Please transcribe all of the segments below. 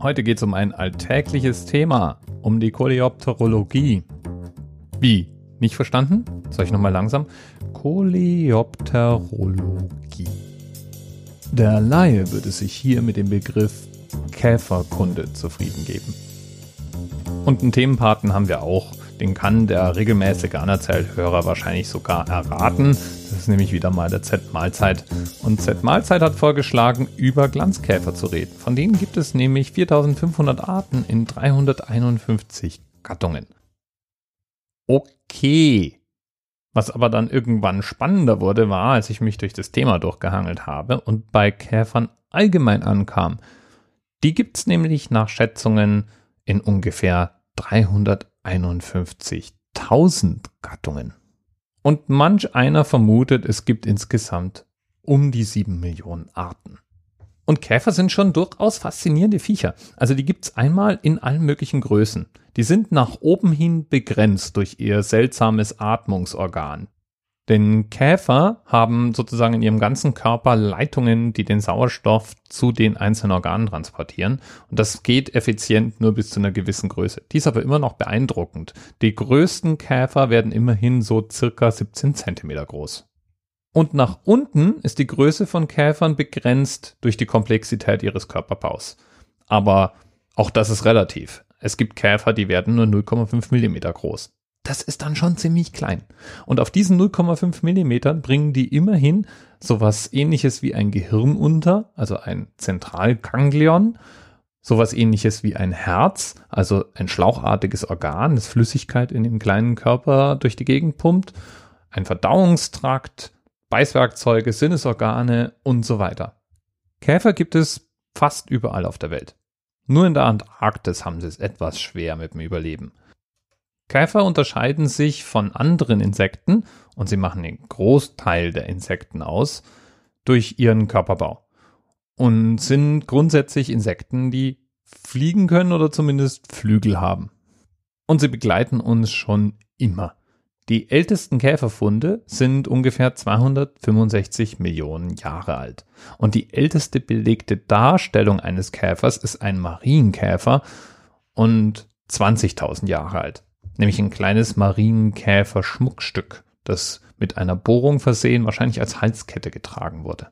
Heute geht es um ein alltägliches Thema, um die Koleopterologie. Wie? Nicht verstanden? Soll ich nochmal langsam? Koleopterologie. Der Laie würde sich hier mit dem Begriff Käferkunde zufrieden geben. Und einen Themenpaten haben wir auch. Den kann der regelmäßige Anerzählt-Hörer wahrscheinlich sogar erraten. Das ist nämlich wieder mal der Z-Mahlzeit. Und Z-Mahlzeit hat vorgeschlagen, über Glanzkäfer zu reden. Von denen gibt es nämlich 4500 Arten in 351 Gattungen. Okay. Was aber dann irgendwann spannender wurde, war, als ich mich durch das Thema durchgehangelt habe und bei Käfern allgemein ankam. Die gibt es nämlich nach Schätzungen in ungefähr 351.000 Gattungen. Und manch einer vermutet, es gibt insgesamt um die 7 Millionen Arten. Und Käfer sind schon durchaus faszinierende Viecher. Also die gibt's einmal in allen möglichen Größen. Die sind nach oben hin begrenzt durch ihr seltsames Atmungsorgan. Denn Käfer haben sozusagen in ihrem ganzen Körper Leitungen, die den Sauerstoff zu den einzelnen Organen transportieren. Und das geht effizient nur bis zu einer gewissen Größe. Die ist aber immer noch beeindruckend. Die größten Käfer werden immerhin so circa 17 Zentimeter groß. Und nach unten ist die Größe von Käfern begrenzt durch die Komplexität ihres Körperbaus. Aber auch das ist relativ. Es gibt Käfer, die werden nur 0,5 Millimeter groß das ist dann schon ziemlich klein. Und auf diesen 0,5 Millimetern bringen die immerhin sowas ähnliches wie ein Gehirn unter, also ein Zentralganglion, sowas ähnliches wie ein Herz, also ein schlauchartiges Organ, das Flüssigkeit in dem kleinen Körper durch die Gegend pumpt, ein Verdauungstrakt, Beißwerkzeuge, Sinnesorgane und so weiter. Käfer gibt es fast überall auf der Welt. Nur in der Antarktis haben sie es etwas schwer mit dem Überleben. Käfer unterscheiden sich von anderen Insekten und sie machen den Großteil der Insekten aus durch ihren Körperbau und sind grundsätzlich Insekten, die fliegen können oder zumindest Flügel haben. Und sie begleiten uns schon immer. Die ältesten Käferfunde sind ungefähr 265 Millionen Jahre alt. Und die älteste belegte Darstellung eines Käfers ist ein Marienkäfer und 20.000 Jahre alt nämlich ein kleines Marienkäfer-Schmuckstück, das mit einer Bohrung versehen, wahrscheinlich als Halskette getragen wurde.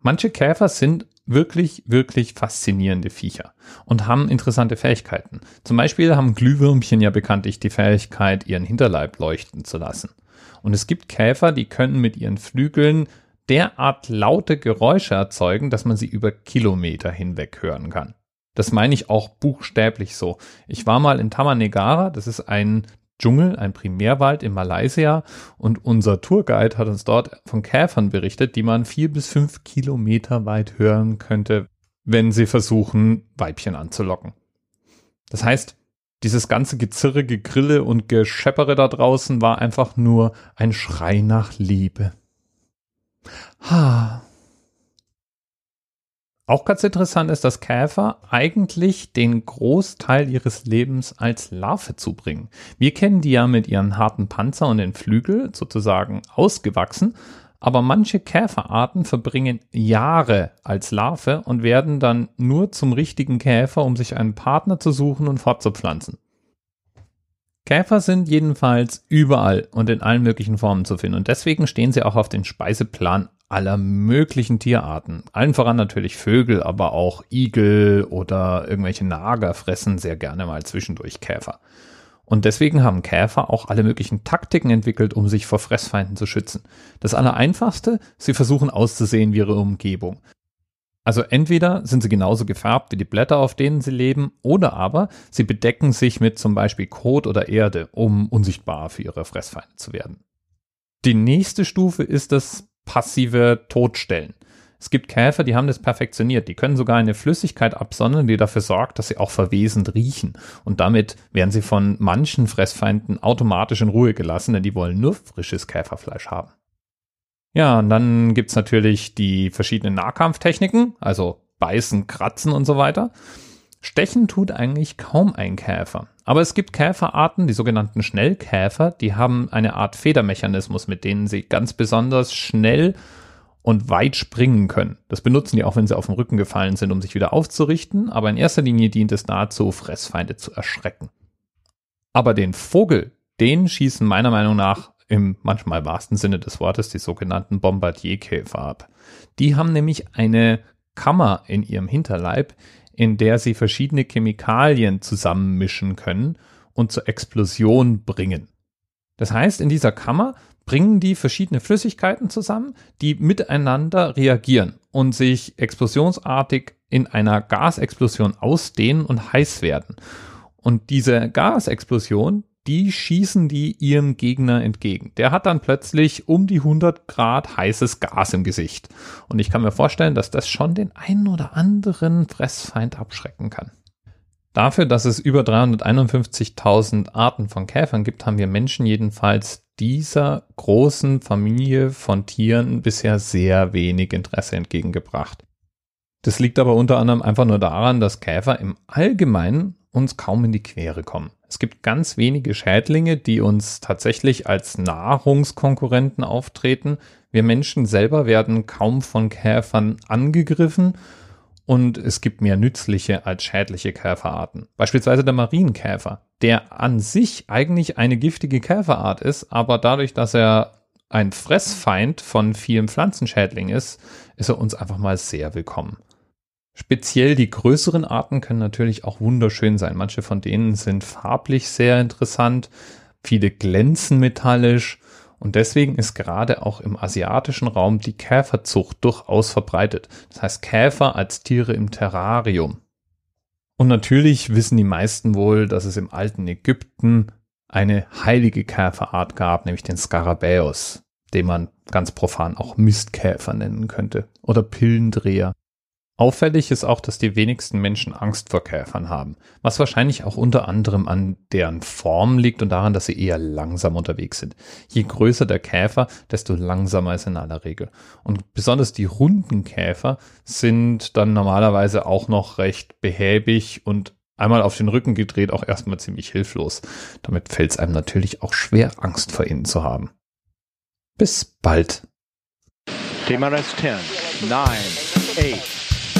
Manche Käfer sind wirklich, wirklich faszinierende Viecher und haben interessante Fähigkeiten. Zum Beispiel haben Glühwürmchen ja bekanntlich die Fähigkeit, ihren Hinterleib leuchten zu lassen. Und es gibt Käfer, die können mit ihren Flügeln derart laute Geräusche erzeugen, dass man sie über Kilometer hinweg hören kann. Das meine ich auch buchstäblich so. Ich war mal in Taman Negara, das ist ein Dschungel, ein Primärwald in Malaysia und unser Tourguide hat uns dort von Käfern berichtet, die man vier bis fünf Kilometer weit hören könnte, wenn sie versuchen, Weibchen anzulocken. Das heißt, dieses ganze Gezirre, Gegrille und Gescheppere da draußen war einfach nur ein Schrei nach Liebe. Ha, auch ganz interessant ist, dass Käfer eigentlich den Großteil ihres Lebens als Larve zubringen. Wir kennen die ja mit ihren harten Panzer und den Flügel sozusagen ausgewachsen, aber manche Käferarten verbringen Jahre als Larve und werden dann nur zum richtigen Käfer, um sich einen Partner zu suchen und fortzupflanzen. Käfer sind jedenfalls überall und in allen möglichen Formen zu finden und deswegen stehen sie auch auf den Speiseplan aller möglichen Tierarten. Allen voran natürlich Vögel, aber auch Igel oder irgendwelche Nager fressen sehr gerne mal zwischendurch Käfer. Und deswegen haben Käfer auch alle möglichen Taktiken entwickelt, um sich vor Fressfeinden zu schützen. Das Allereinfachste, sie versuchen auszusehen wie ihre Umgebung. Also entweder sind sie genauso gefärbt wie die Blätter, auf denen sie leben, oder aber sie bedecken sich mit zum Beispiel Kot oder Erde, um unsichtbar für ihre Fressfeinde zu werden. Die nächste Stufe ist das passive Todstellen. Es gibt Käfer, die haben das perfektioniert. Die können sogar eine Flüssigkeit absondern, die dafür sorgt, dass sie auch verwesend riechen. Und damit werden sie von manchen Fressfeinden automatisch in Ruhe gelassen, denn die wollen nur frisches Käferfleisch haben. Ja, und dann gibt's natürlich die verschiedenen Nahkampftechniken, also beißen, kratzen und so weiter. Stechen tut eigentlich kaum ein Käfer. Aber es gibt Käferarten, die sogenannten Schnellkäfer, die haben eine Art Federmechanismus, mit denen sie ganz besonders schnell und weit springen können. Das benutzen die auch, wenn sie auf den Rücken gefallen sind, um sich wieder aufzurichten, aber in erster Linie dient es dazu, Fressfeinde zu erschrecken. Aber den Vogel, den schießen meiner Meinung nach im manchmal wahrsten Sinne des Wortes die sogenannten Bombardierkäfer ab. Die haben nämlich eine Kammer in ihrem Hinterleib, in der sie verschiedene Chemikalien zusammenmischen können und zur Explosion bringen. Das heißt, in dieser Kammer bringen die verschiedene Flüssigkeiten zusammen, die miteinander reagieren und sich explosionsartig in einer Gasexplosion ausdehnen und heiß werden. Und diese Gasexplosion, die schießen die ihrem Gegner entgegen. Der hat dann plötzlich um die 100 Grad heißes Gas im Gesicht. Und ich kann mir vorstellen, dass das schon den einen oder anderen Fressfeind abschrecken kann. Dafür, dass es über 351.000 Arten von Käfern gibt, haben wir Menschen jedenfalls dieser großen Familie von Tieren bisher sehr wenig Interesse entgegengebracht. Das liegt aber unter anderem einfach nur daran, dass Käfer im Allgemeinen uns kaum in die Quere kommen. Es gibt ganz wenige Schädlinge, die uns tatsächlich als Nahrungskonkurrenten auftreten. Wir Menschen selber werden kaum von Käfern angegriffen und es gibt mehr nützliche als schädliche Käferarten. Beispielsweise der Marienkäfer, der an sich eigentlich eine giftige Käferart ist, aber dadurch, dass er ein Fressfeind von vielen Pflanzenschädlingen ist, ist er uns einfach mal sehr willkommen. Speziell die größeren Arten können natürlich auch wunderschön sein. Manche von denen sind farblich sehr interessant, viele glänzen metallisch und deswegen ist gerade auch im asiatischen Raum die Käferzucht durchaus verbreitet. Das heißt Käfer als Tiere im Terrarium. Und natürlich wissen die meisten wohl, dass es im alten Ägypten eine heilige Käferart gab, nämlich den Skarabäus, den man ganz profan auch Mistkäfer nennen könnte oder Pillendreher. Auffällig ist auch, dass die wenigsten Menschen Angst vor Käfern haben, was wahrscheinlich auch unter anderem an deren Form liegt und daran, dass sie eher langsam unterwegs sind. Je größer der Käfer, desto langsamer ist in aller Regel. Und besonders die runden Käfer sind dann normalerweise auch noch recht behäbig und einmal auf den Rücken gedreht auch erstmal ziemlich hilflos. Damit fällt es einem natürlich auch schwer, Angst vor ihnen zu haben. Bis bald. TMRS 10, 9, 8,